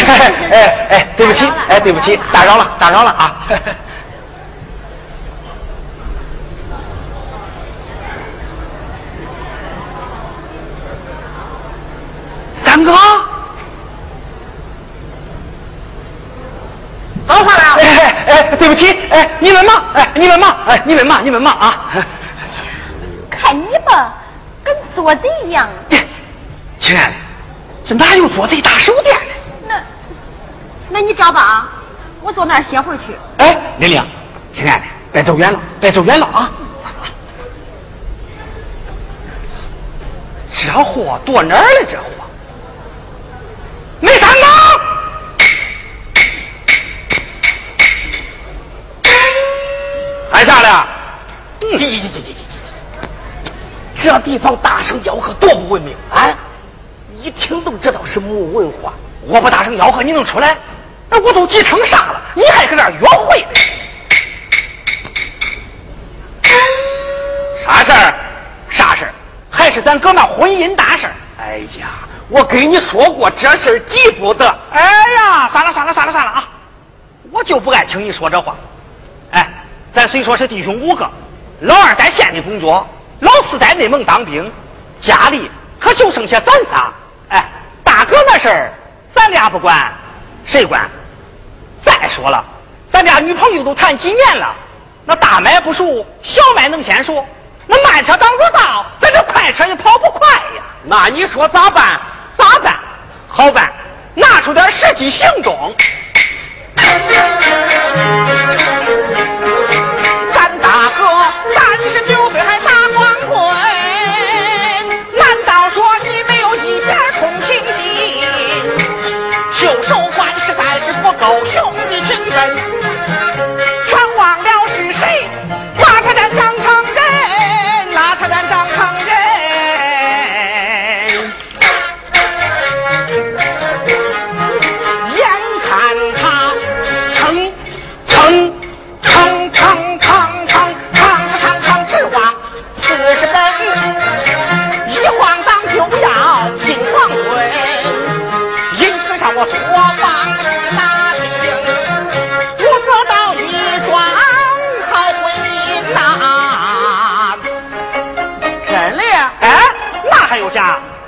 哎 哎，对不起，哎，对不起，打扰了，打扰了啊！三哥，找啥了？哎哎，对不起，哎，你们忙，哎，你们忙，哎，你们忙，你们忙啊！看你吧，跟做贼一样。亲爱的，这哪有做贼打手的？那，你找吧啊，我坐那儿歇会儿去。哎，玲玲，亲爱的，别走远了，别走远了啊！这货躲哪儿了？这货没三个，还下来？嗯，这地方大声吆喝多不文明啊！一听都知道是木文化，我不大声吆喝，你能出来？那我都急成啥了？你还搁这约会？啥事儿？啥事儿？还是咱哥那婚姻大事？哎呀，我跟你说过，这事儿急不得。哎呀，算了算了算了算了啊！我就不爱听你说这话。哎，咱虽说是弟兄五个，老二在县里工作，老四在内蒙当兵，家里可就剩下咱仨。哎，大哥那事儿，咱俩不管，谁管？再说了，咱俩女朋友都谈几年了，那大麦不熟，小麦能先熟。那慢车挡住道，咱这快车也跑不快呀。那你说咋办？咋办？好办，拿出点实际行动。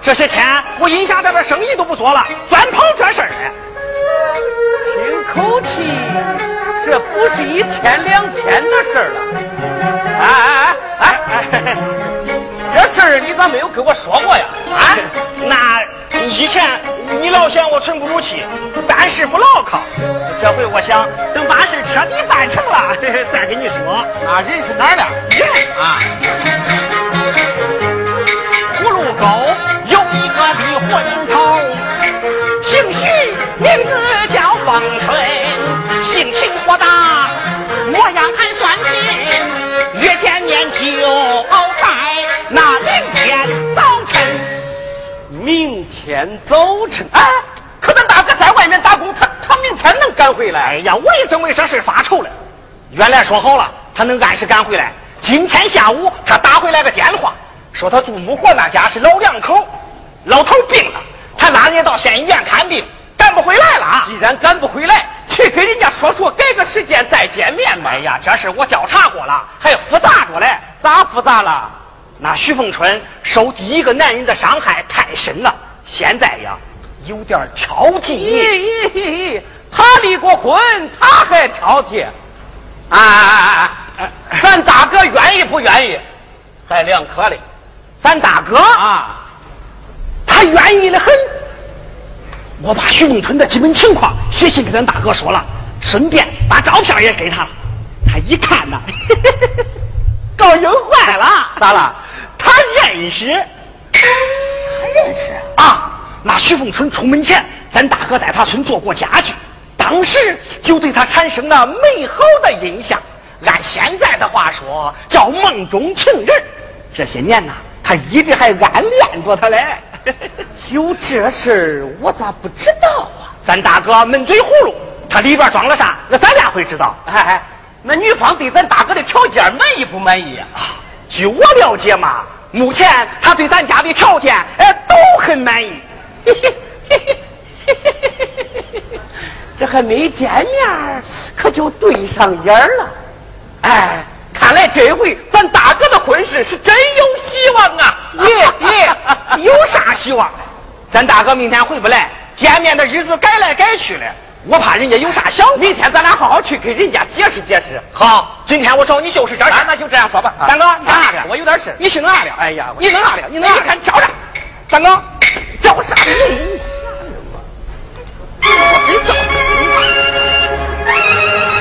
这些天我阴下这边生意都不做了，专跑这事儿呢。听口气，这不是一天两天的事儿了。哎哎哎哎哎！这事儿你咋没有跟我说过呀？啊，那以前你老嫌我沉不住气，办事不牢靠。这回我想等把事彻底办成了，再跟你说。啊人是哪儿的？人啊，葫芦沟个离婚头，姓徐，名字叫方春，性情豁达，模样还算俊，约见面就在那明天早晨。明天早晨。哎，可咱大哥在外面打工，他他明天能赶回来？哎呀，我也正为这事发愁了。原来说好了，他能按时赶回来。今天下午他打回来个电话，说他住木活那家是老两口，老头病了，他拉人家到县医院看病，赶不回来了啊。既然赶不回来，去跟人家说说，改个时间再见面吧。哎呀，这事我调查过了，还复杂着嘞。咋复杂了？那徐凤春受第一个男人的伤害太深了，现在呀有点挑剔。咦咦咦！他离过婚，他还挑剔？哎哎哎哎！咱大哥愿意不愿意？还两可嘞。咱大哥啊，他愿意的很。我把徐凤春的基本情况写信给咱大哥说了，顺便把照片也给他了。他一看呐，高兴坏了。咋了？他认识。他认识啊？那徐凤春出门前，咱大哥在他村做过家具，当时就对他产生了美好的印象。按现在的话说，叫梦中情人。这些年呐，他一直还暗恋着他嘞。有这事儿，我咋不知道啊？咱大哥闷嘴葫芦，他里边装了啥？那咱俩会知道。哎哎，那女方对咱大哥的条件满意不满意啊？据我了解嘛，目前他对咱家的条件哎都很满意。嘿嘿嘿嘿嘿嘿嘿嘿嘿这还没见面，可就对上眼了。哎，看来这回咱大哥的婚事是真有希望啊！耶耶，有啥希望？咱大哥明天回不来，见面的日子改来改去的，我怕人家有啥想。明天咱俩好好去给人家解释解释。好，今天我找你就是这事。那就这样说吧。三哥，你干啥的？我有点事。你去哪了？哎呀，你弄啥的？你弄啥？看找着。三哥，找啥？哎，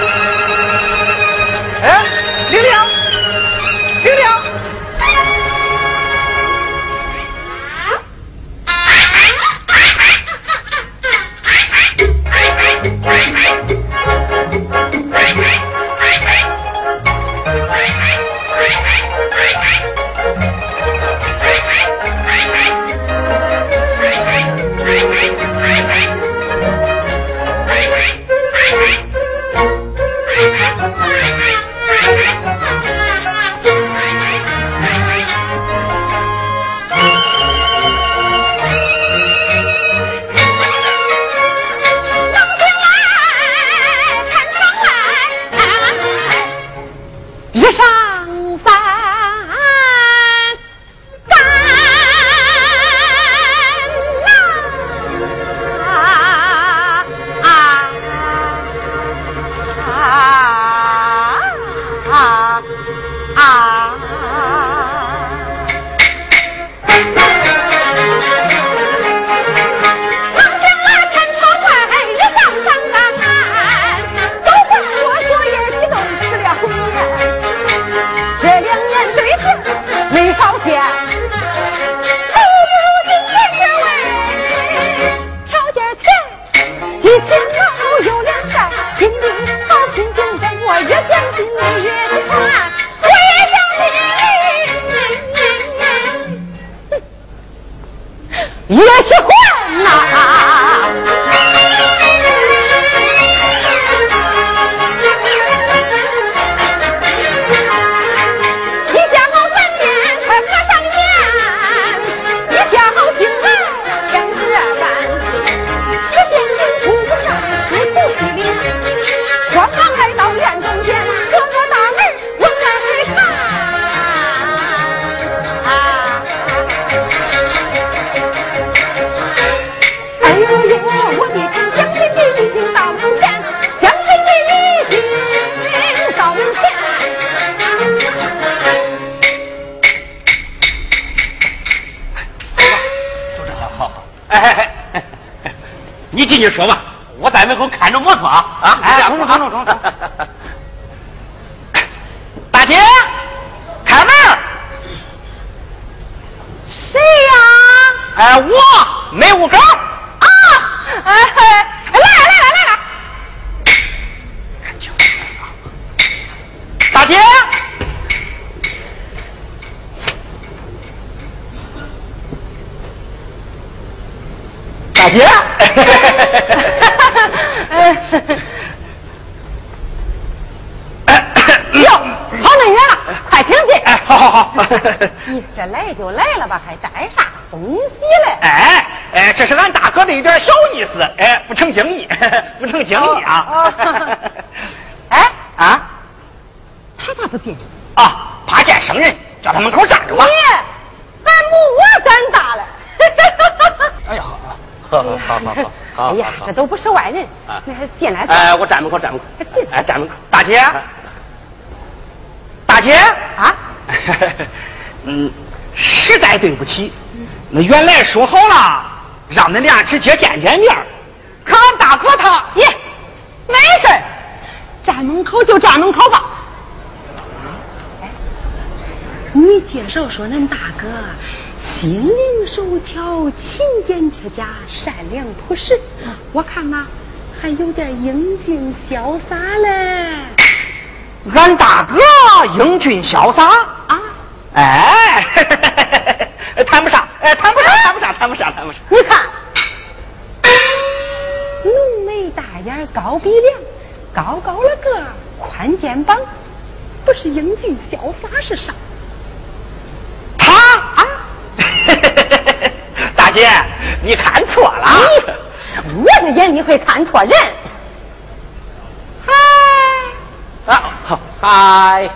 好好好，哎哎哎，你进去说吧，我在门口看着摩托啊啊！哎，冲冲冲冲冲冲！大姐，开门！谁呀？哎，我没五狗。啊！哎，来了来了来了！看清楚啊！大姐，大姐，哟，跑那远了，快请进。哎，好好好。你这来就来了吧，还带啥东西嘞？哎哎，这是俺大哥的一点小意思，哎，不成敬意，不成敬意啊哦哦。哎，啊他咋不进？啊！怕见生人，叫他门口站着吧你。，还没我胆大嘞。哎呀，好好好好。哎呀，这都不是外人啊，那还进来。哎，我站门口站门口进，哎站门口。大姐，大姐，啊，嗯，实在对不起，那原来说好了，让恁俩直接见见面儿可俺大哥他，耶，没事儿站门口就站门口吧。哎，你介绍说恁大哥心灵手巧、勤俭持家、善良朴实，我看呐还有点英俊潇洒嘞。俺大哥英俊潇洒，啊，哎，谈不上，哎，谈不上，谈不上，谈谈不上，谈不上。你看，浓眉大眼，高鼻梁，高高了个，宽肩膀，不是英俊潇洒是啥？他啊，大姐，你看错了。我这眼里会看错人。嗨，啊，嗨，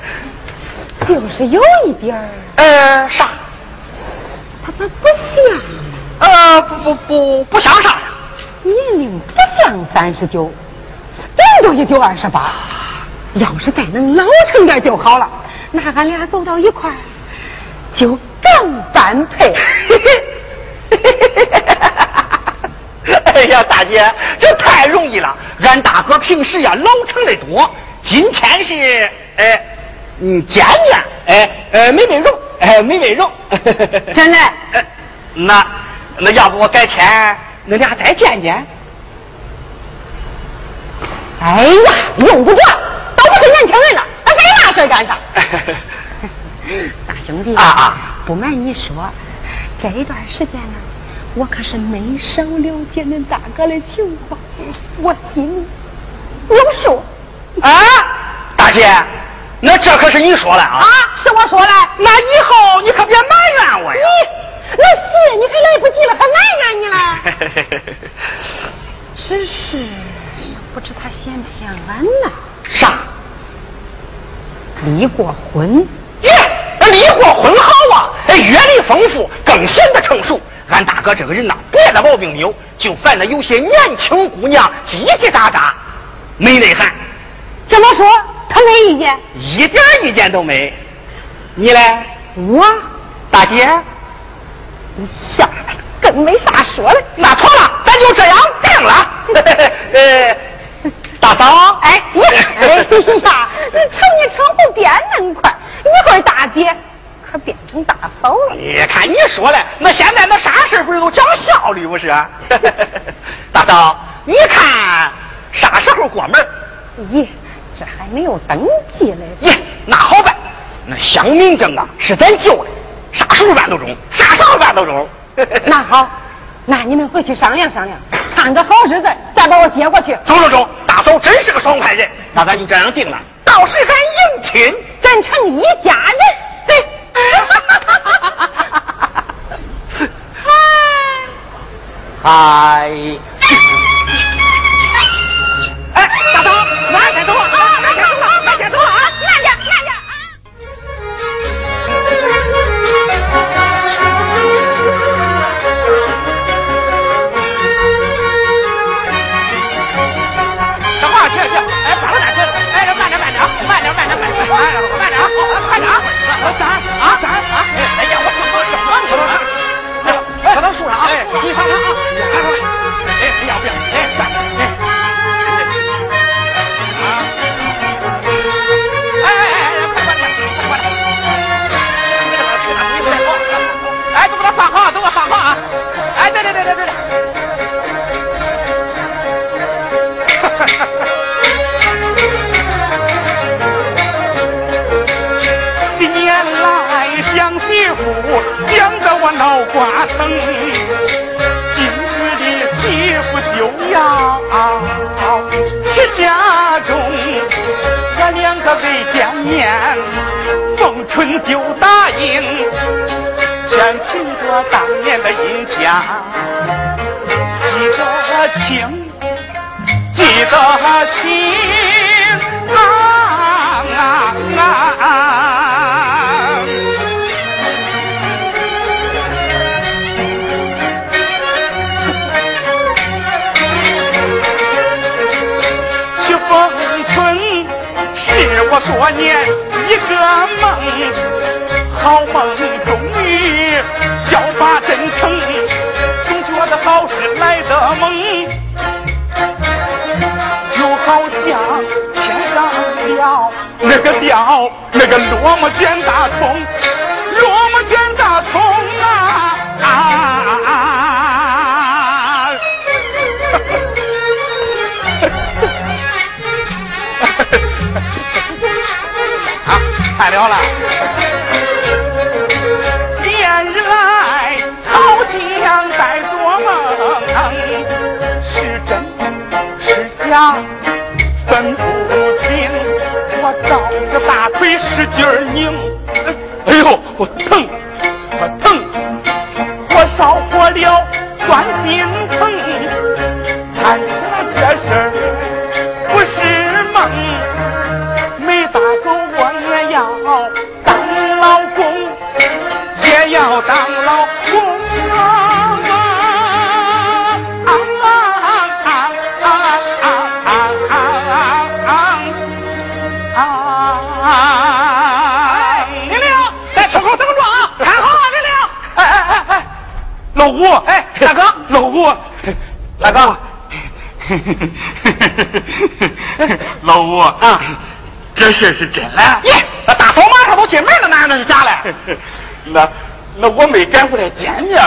就是有一点儿，呃，啥？他他不像，呃，不不不不像啥呀？年龄不像三十九，顶多也就二十八。要是再能老成点就好了，那俺俩走到一块儿就更般配。哎呀，大姐，这太容易了。俺大哥平时呀老成的多，今天是呃嗯见面，哎呃没美容，哎没美容。真的？呃那那要不我改天恁俩再见见？哎呀，用不着，都不是年轻人了，还干那事干啥？大兄弟啊啊不瞒你说，这一段时间呢，我可是没少了解恁大哥的情况，我心里有数。啊，大姐，那这可是你说的啊？啊，是我说的。那以后你可别埋怨我呀。你那是你还来不及了，还埋怨你了？真是不知他嫌不嫌俺呢？啥？离过婚？离过婚好啊，哎，阅历丰富，更显得成熟。俺大哥这个人呐，别的毛病没有，就烦那有些年轻姑娘叽叽喳喳，没内涵，这么说，他没意见？一点意见都没。你嘞，我大姐？呀，更没啥说的。那妥了，咱就这样定了。呃，大嫂，哎呀，哎呀，瞅你称呼变那么快，一会儿大姐可变成大嫂了。你看你说的，那现在那啥事不是都讲效率不是？大嫂，你看啥时候过门？咦，这还没有登记嘞。耶，那好办，那乡民证啊是咱旧的，啥时候办都中，啥时候办都中。那好，那你们回去商量商量，看个好日子再把我接过去。中中中，大嫂真是个爽快人，那咱就这样定了，到时咱迎亲，咱成一家人。对。嗨，哎，啊咱啊咱啊！哎呀，我怎么怎么你了？哎，把他树上啊！哎，你看看啊，我看看。哎，不要不要，哎，咱。花城今日的媳妇就要去家中我两个未见面逢春就答应全凭着当年的殷勤记得清记得清啊啊啊啊。我多年一个梦，好梦终于要把真成，总觉得好事来的猛，就好像天上掉那个掉那个落寞卷大葱，落寞卷大葱啊啊！看了了，连日来好像在做梦，是真是假分不清。我照着大腿使劲拧，哎呦，我疼，大哥，老吴啊，这事是真的。耶！那大嫂马上都进门了，哪那是假的？那那我没赶回来见面，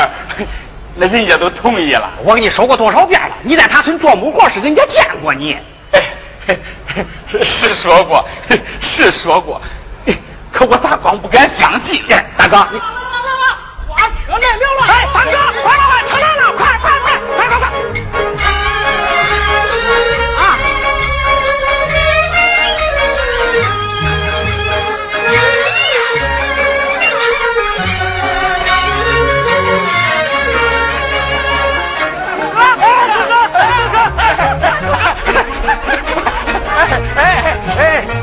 那人家都同意了。我跟你说过多少遍了，你在他村做木活是人家见过你。哎，是说过，是说过，可我咋光不敢相信？大哥，你来来来，花车来了了！哎，大哥，快快快，车来了，快快快，快快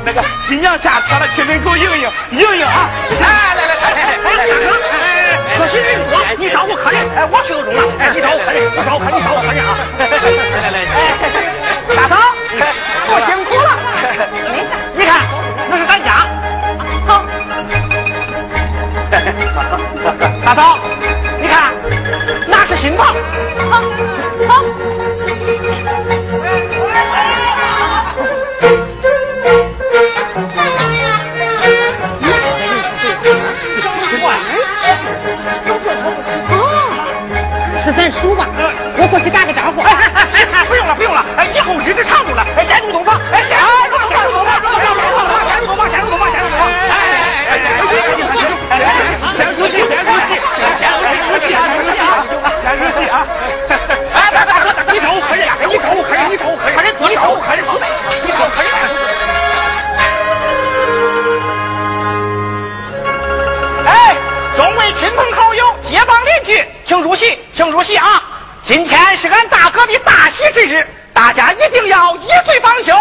那个新娘下车了，去门口迎迎迎迎啊！来来来来来，大哥，可惜你你招呼客人，哎，我去都中了，哎，你招呼客人，我招呼客人，你招呼客人啊！来来来，大嫂，我辛苦了。没事，你看，那是咱家。好。大嫂，你看，那是新房。咱叔吧？我过去打个招呼。哎哎哎哎，不用了不用了，哎，以后日子长住了，哎，先住东房，请入席啊！今天是俺大哥的大喜之日，大家一定要一醉方休，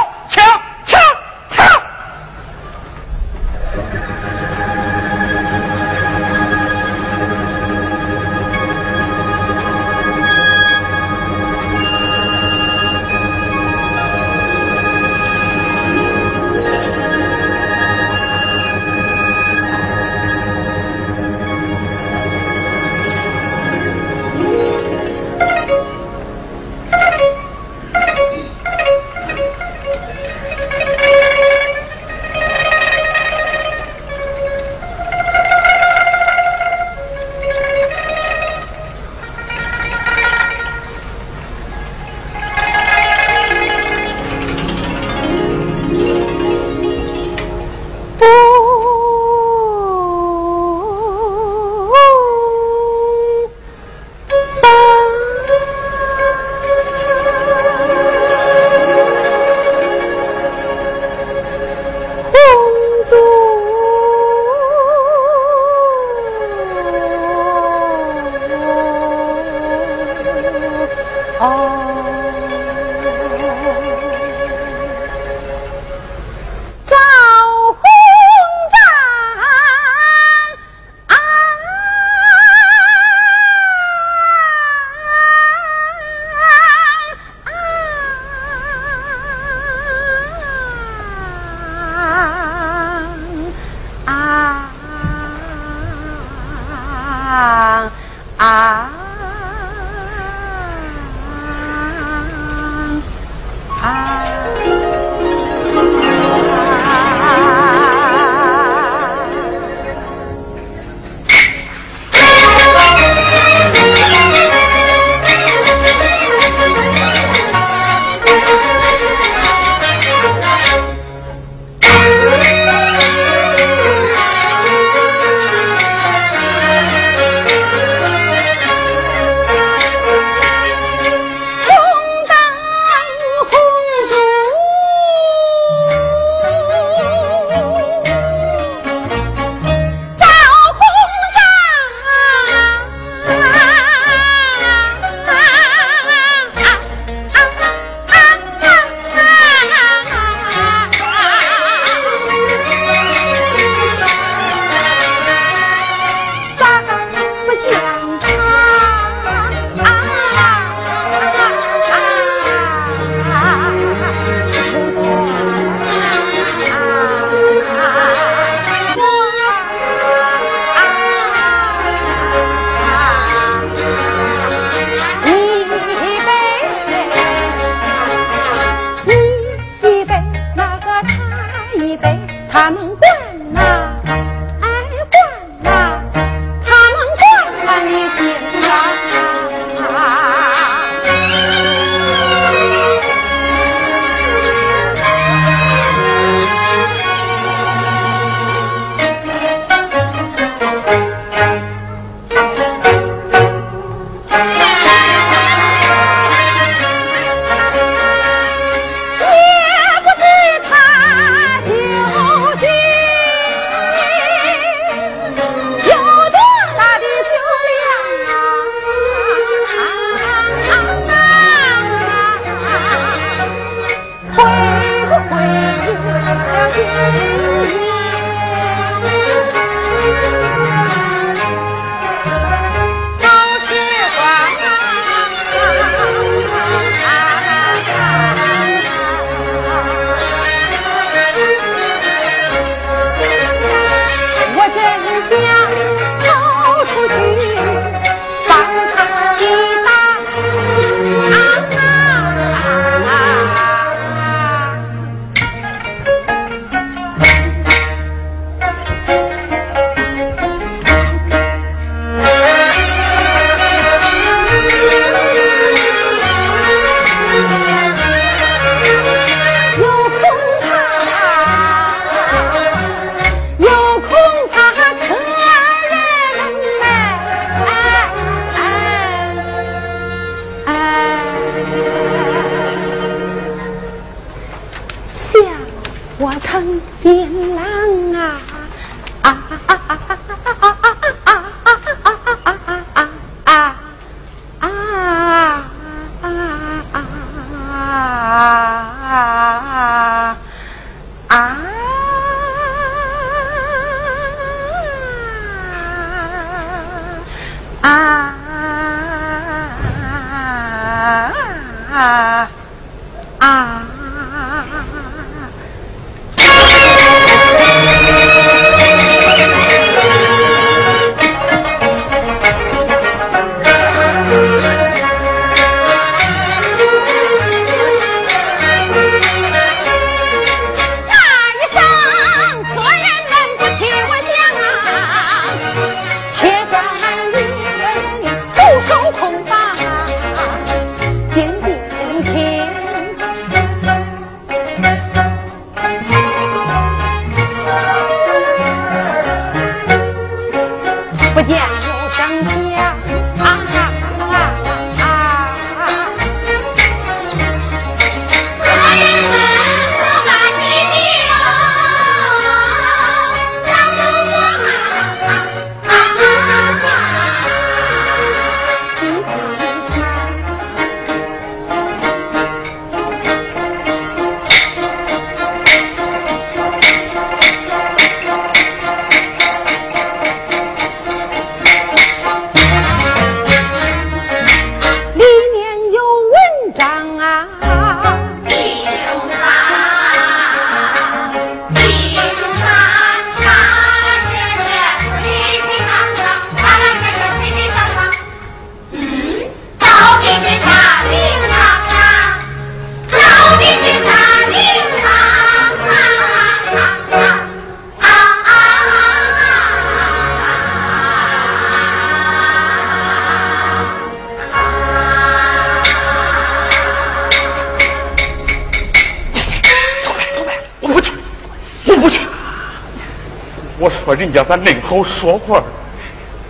人家咱恁好说话，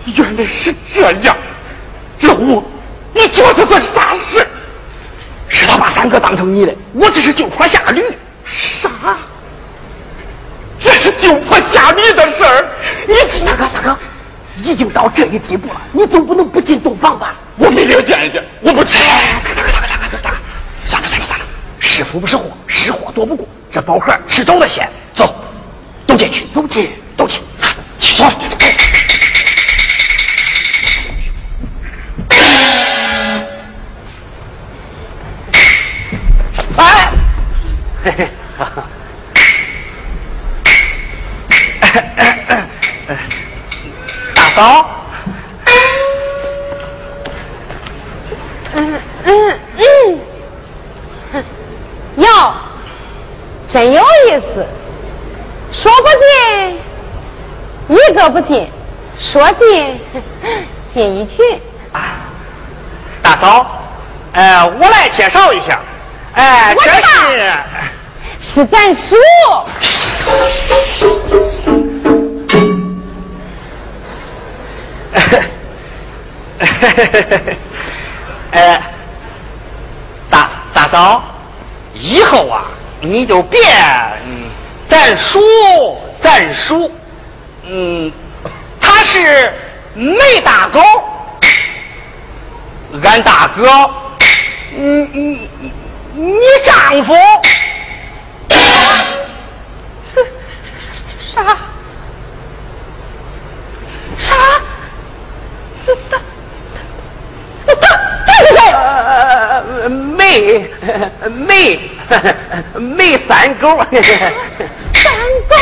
原来是这样。老吴，你做这算啥事？是他把三哥当成你的，我这是救坡下驴。啥？这是救坡下驴的事儿？你大哥，大哥，已经到这一地步了，你总不能不进洞房吧？我没了见见，我不去。大哥，大哥，大哥，大哥，算了算了算了，是福不是祸，是祸躲不过。这宝盒迟早的险，真有意思，说不进一个不进，说进进 一群。大嫂，呃，我来介绍一下，哎、我这是。是咱叔，呃，大大嫂，以后啊，你就别嗯，咱叔咱叔，嗯，他是梅大狗，俺大哥，你你，你丈夫，啥？啥？他他他他是谁？呃，梅梅梅三狗。三狗。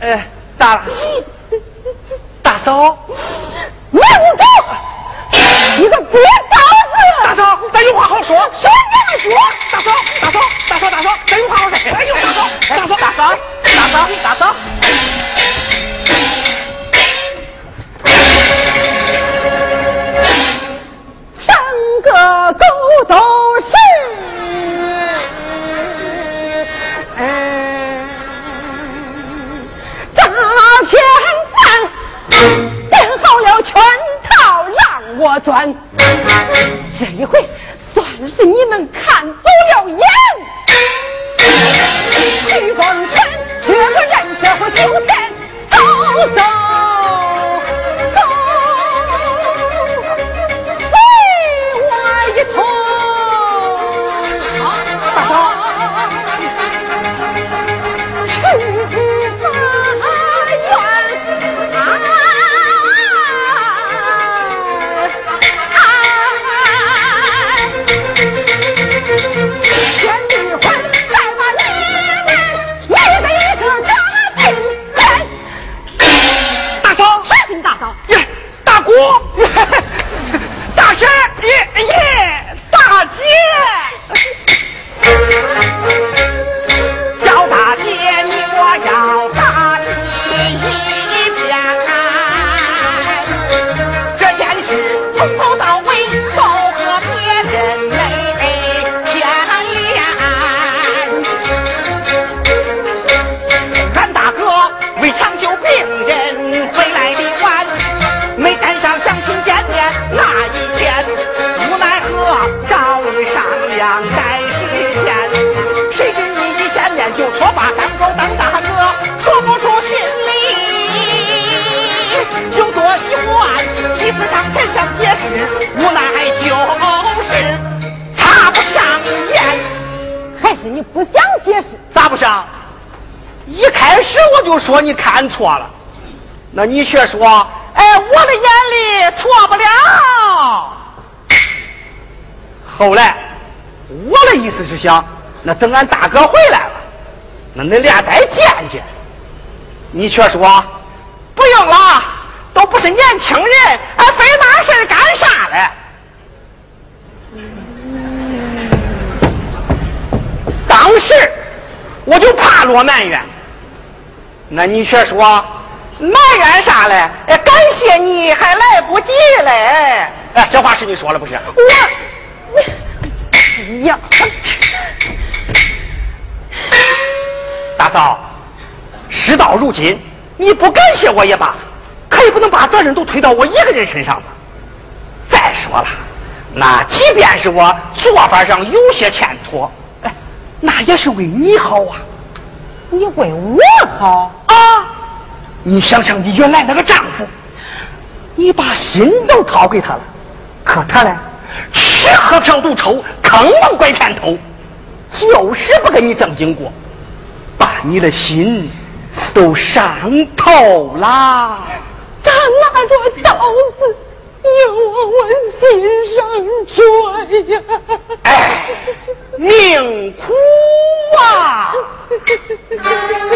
呃，大大嫂，不想解释？咋不想？一开始我就说你看错了，那你却说，哎，我的眼里错不了。后来，我的意思是想，那等俺大哥回来了，那恁俩再见见。你却说，不用了，都不是年轻人，哎，非那事干啥嘞？当时我就怕落埋怨，那你却说埋怨啥嘞？哎，感谢你还来不及嘞！哎，这话是你说了不是？我，哎呀，大嫂，事到如今，你不感谢我也罢，可也不能把责任都推到我一个人身上吧。再说了，那即便是我做法上有些欠妥，哎，那也是为你好啊。你为我好啊！你想想你原来那个丈夫，你把心都掏给他了，可他呢，吃喝嫖赌抽，坑蒙拐骗偷，就是不跟你正经过，把你的心都伤透啦。他拿着刀子要往我心上拽呀！哎，命苦啊！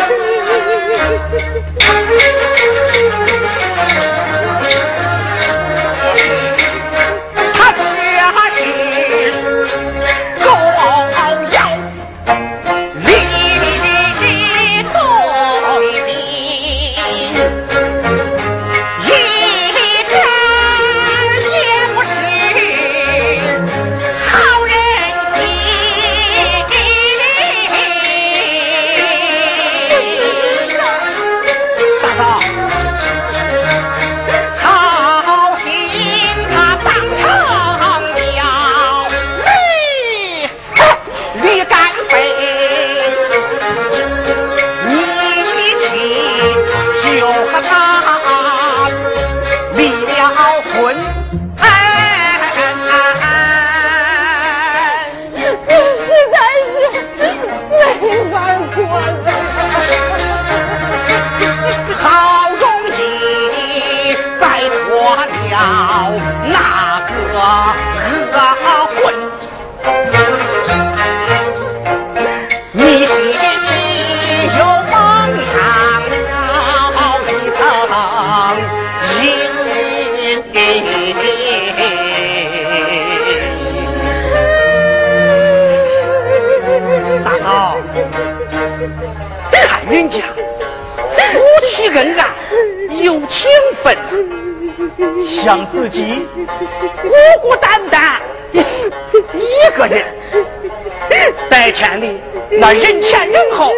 那人前人后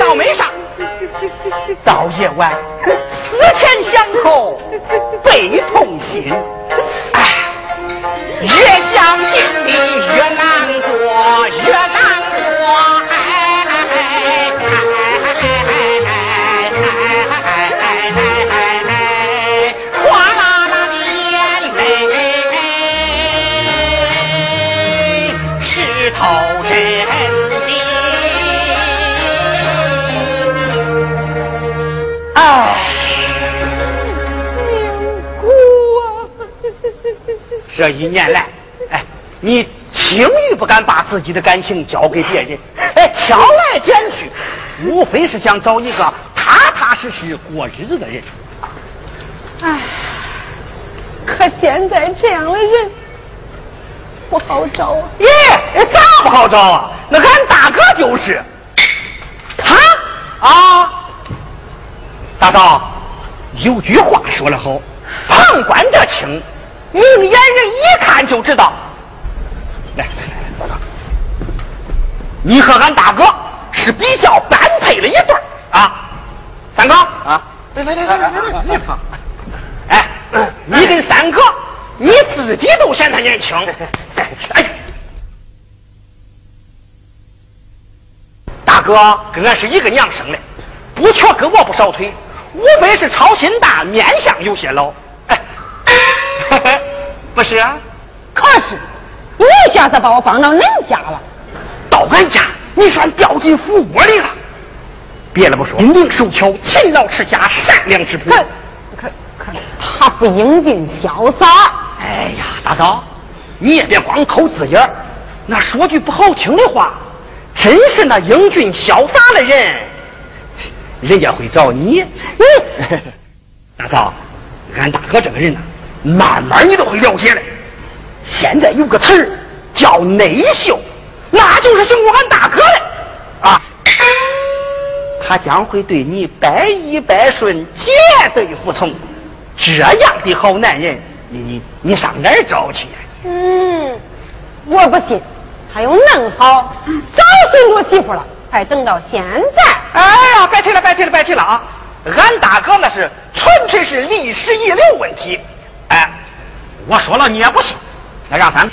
倒没上，到夜晚思前想后悲痛心，哎，越想心里越难过，越难过。这一年来，哎，你轻易不敢把自己的感情交给别人，哎，挑来拣去，无非是想找一个踏踏实实过日子的人。哎，可现在这样的人不好找啊！咦，咋不好找啊？那俺大哥就是，他啊，大嫂，有句话说得好，旁观者清。明眼人一看就知道，来来来，大哥，你和俺大哥是比较般配的一对啊。三哥啊，来来来来来来，你放。哎，你跟三哥，你自己都嫌他年轻。哎，大哥跟俺是一个娘生的，不缺胳膊不少腿，无非是操心大，面相有些老。不是啊，可是你一下子把我放到恁家了，到俺家你算掉进虎窝里了。别的不说，英俊手巧，勤劳持家，善良之可可可，他不英俊潇洒。哎呀，大嫂，你也别光抠字眼那说句不好听的话，真是那英俊潇洒的人，人家会找你。大嫂，俺大哥这个人呢？慢慢你都会了解的。现在有个词儿叫内秀，那就是形容俺大哥的啊。他将会对你百依百顺、绝对服从。这样的好男人，你你你上哪儿找去？嗯，我不信，他有恁好，早寻着媳妇了，还等到现在。哎呀，别提了，别提了，别提了啊！俺大哥那是纯粹是历史遗留问题。我说了你也不信，来让咱。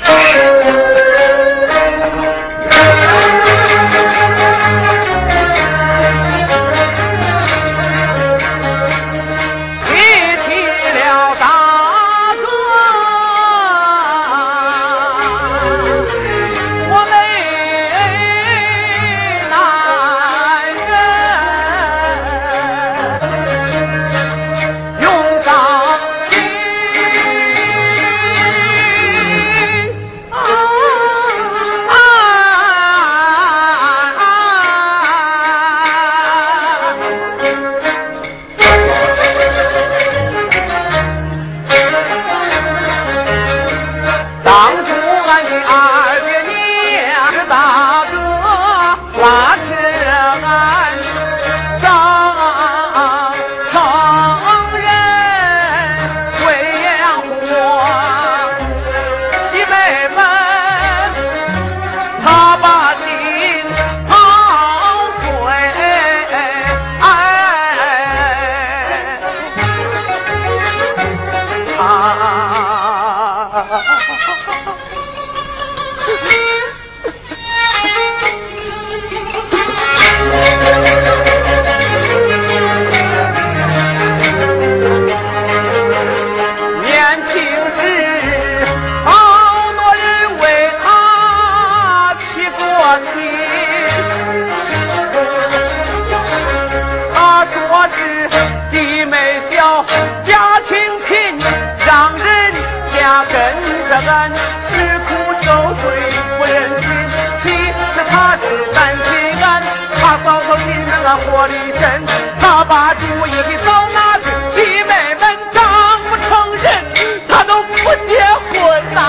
我的神，他把主意早拿去，弟妹们长不成人，他都不结婚呐！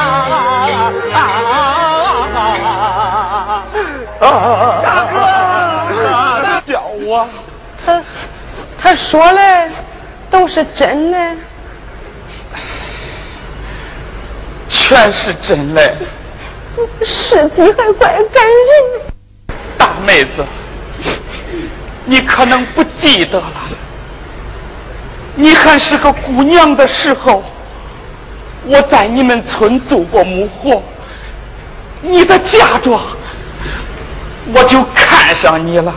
啊啊！大哥，小啊，他他说的都是真的，全是真的，事情还怪感人。大妹子。可能不记得了，你还是个姑娘的时候，我在你们村做过母活，你的嫁妆，我就看上你了。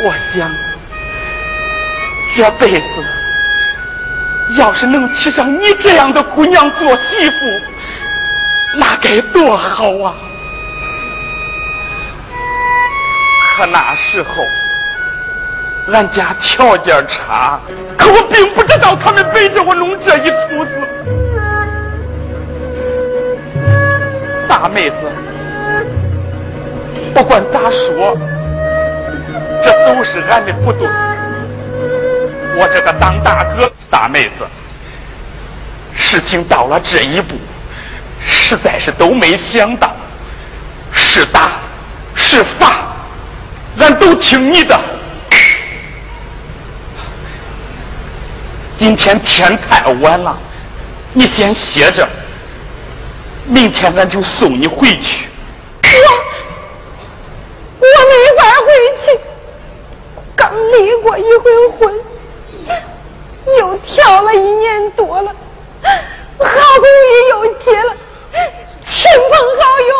我想，这辈子要是能娶上你这样的姑娘做媳妇。那该多好啊！可那时候，俺家条件差，可我并不知道他们背着我弄这一出子。大妹子，不管咋说，这都是俺的不对。我这个当大哥，大妹子，事情到了这一步。实在是都没想到，是打是罚，俺都听你的。今天天太晚了，你先歇着，明天俺就送你回去。我我没法回去，刚离过一回婚，又跳了一年多了，好不容易又结了。亲朋好友、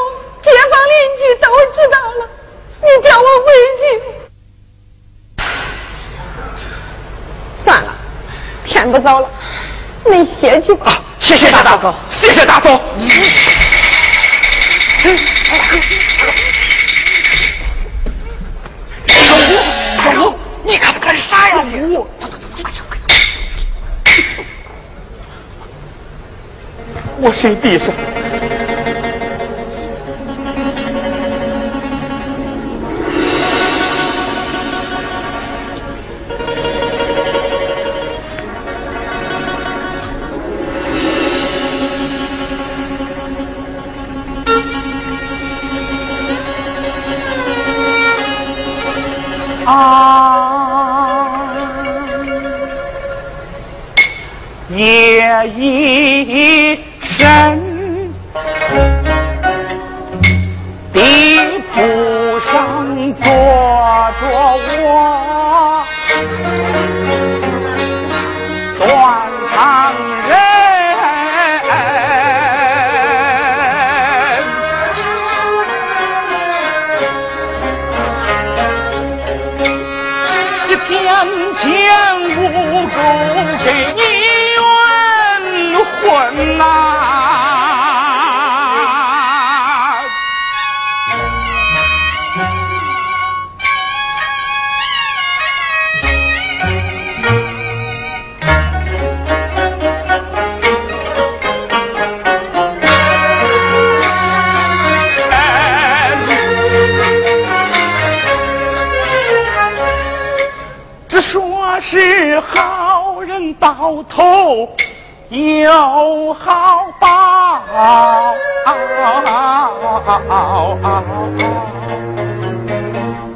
街坊邻居都知道了，你叫我回去，算了，天不早了，你歇去吧。谢谢大嫂，谢谢大嫂。大嫂，你干干啥呀你？我睡地上。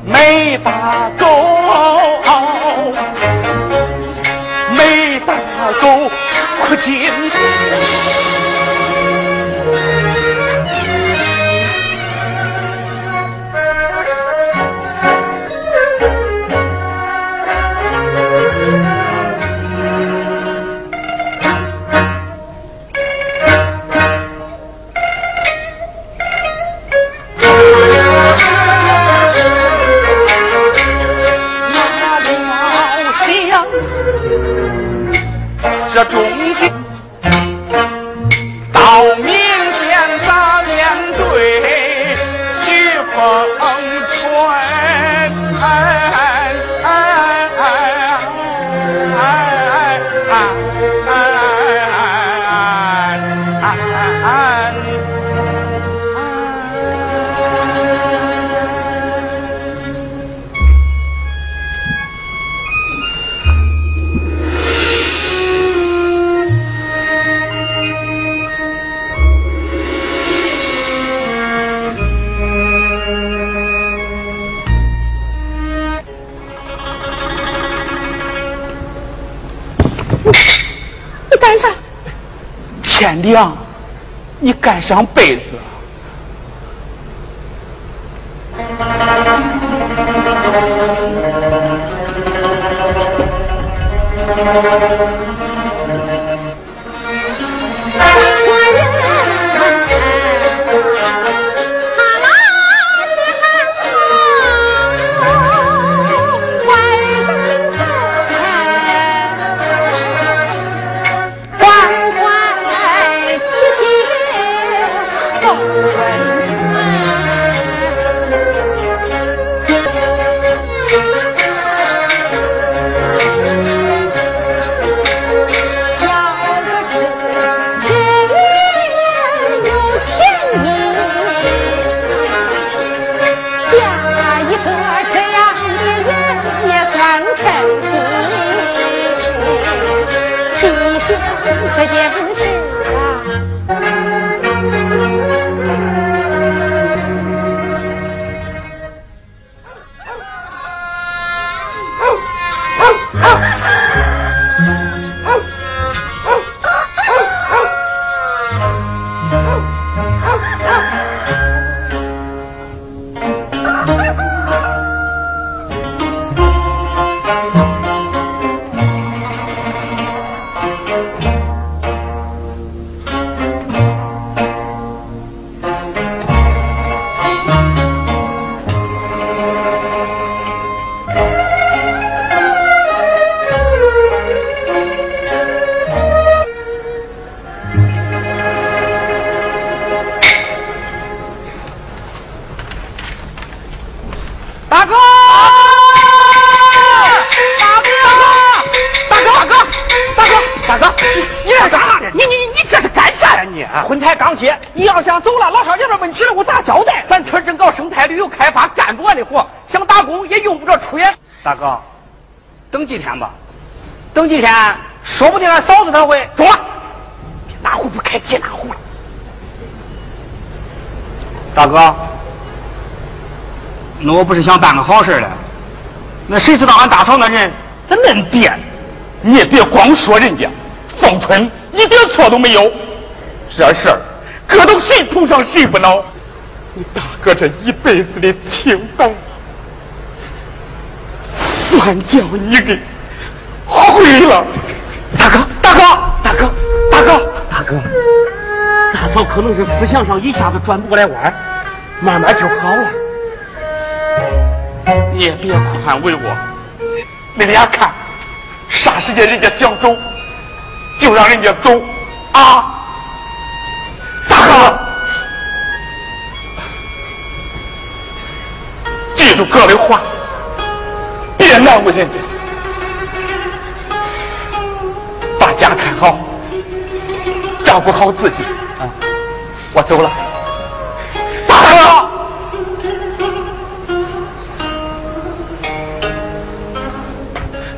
没打够，这中一样，你盖上被子。婚台刚结，你要想走了，老少爷们问题了，我咋交代？咱村正搞生态旅游开发，干不完的活，想打工也用不着出远。大哥，等几天吧，等几天，说不定俺嫂子她会中了，别哪壶不开提哪壶了。大哥，那我不是想办个好事了，那谁知道俺大嫂那人咋恁变？你也别光说人家，凤春一点错都没有。这事儿搁到谁头上谁不恼？你大哥这一辈子的清白，算叫你给毁了。大哥，大哥，大哥，大哥，大哥，大嫂可能是思想上一下子转不过来弯慢慢就好了。你也别宽慰我，你俩看，啥时间人家想走，就让人家走啊！就各位话，别难为人家，把家看好，照顾好自己。啊，我走了，大哥。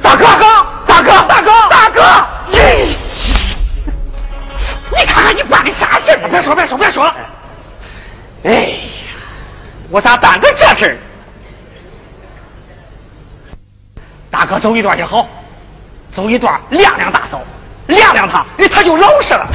大哥，大哥，大哥，大哥！咦，你看看你办的啥事别说，别说，别说。哎呀，我咋办的这事儿？大哥走一段也好，走一段晾晾大嫂，晾晾他，哎，他就老实了。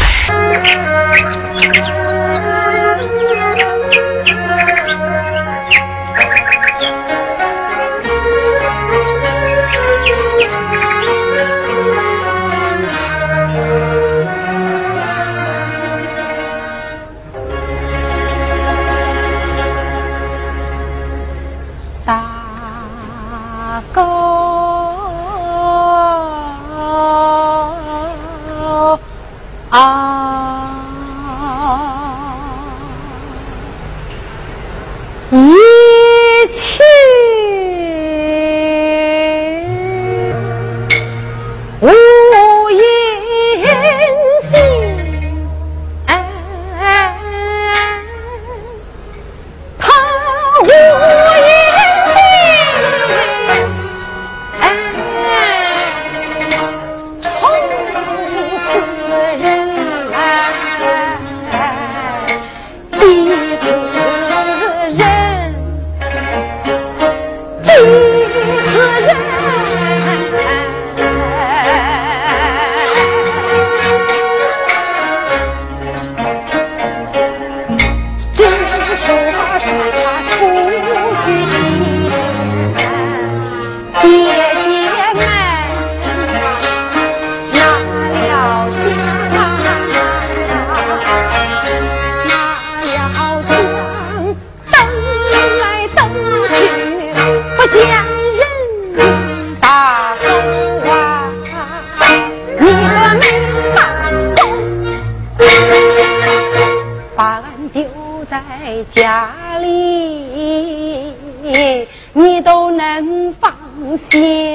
心，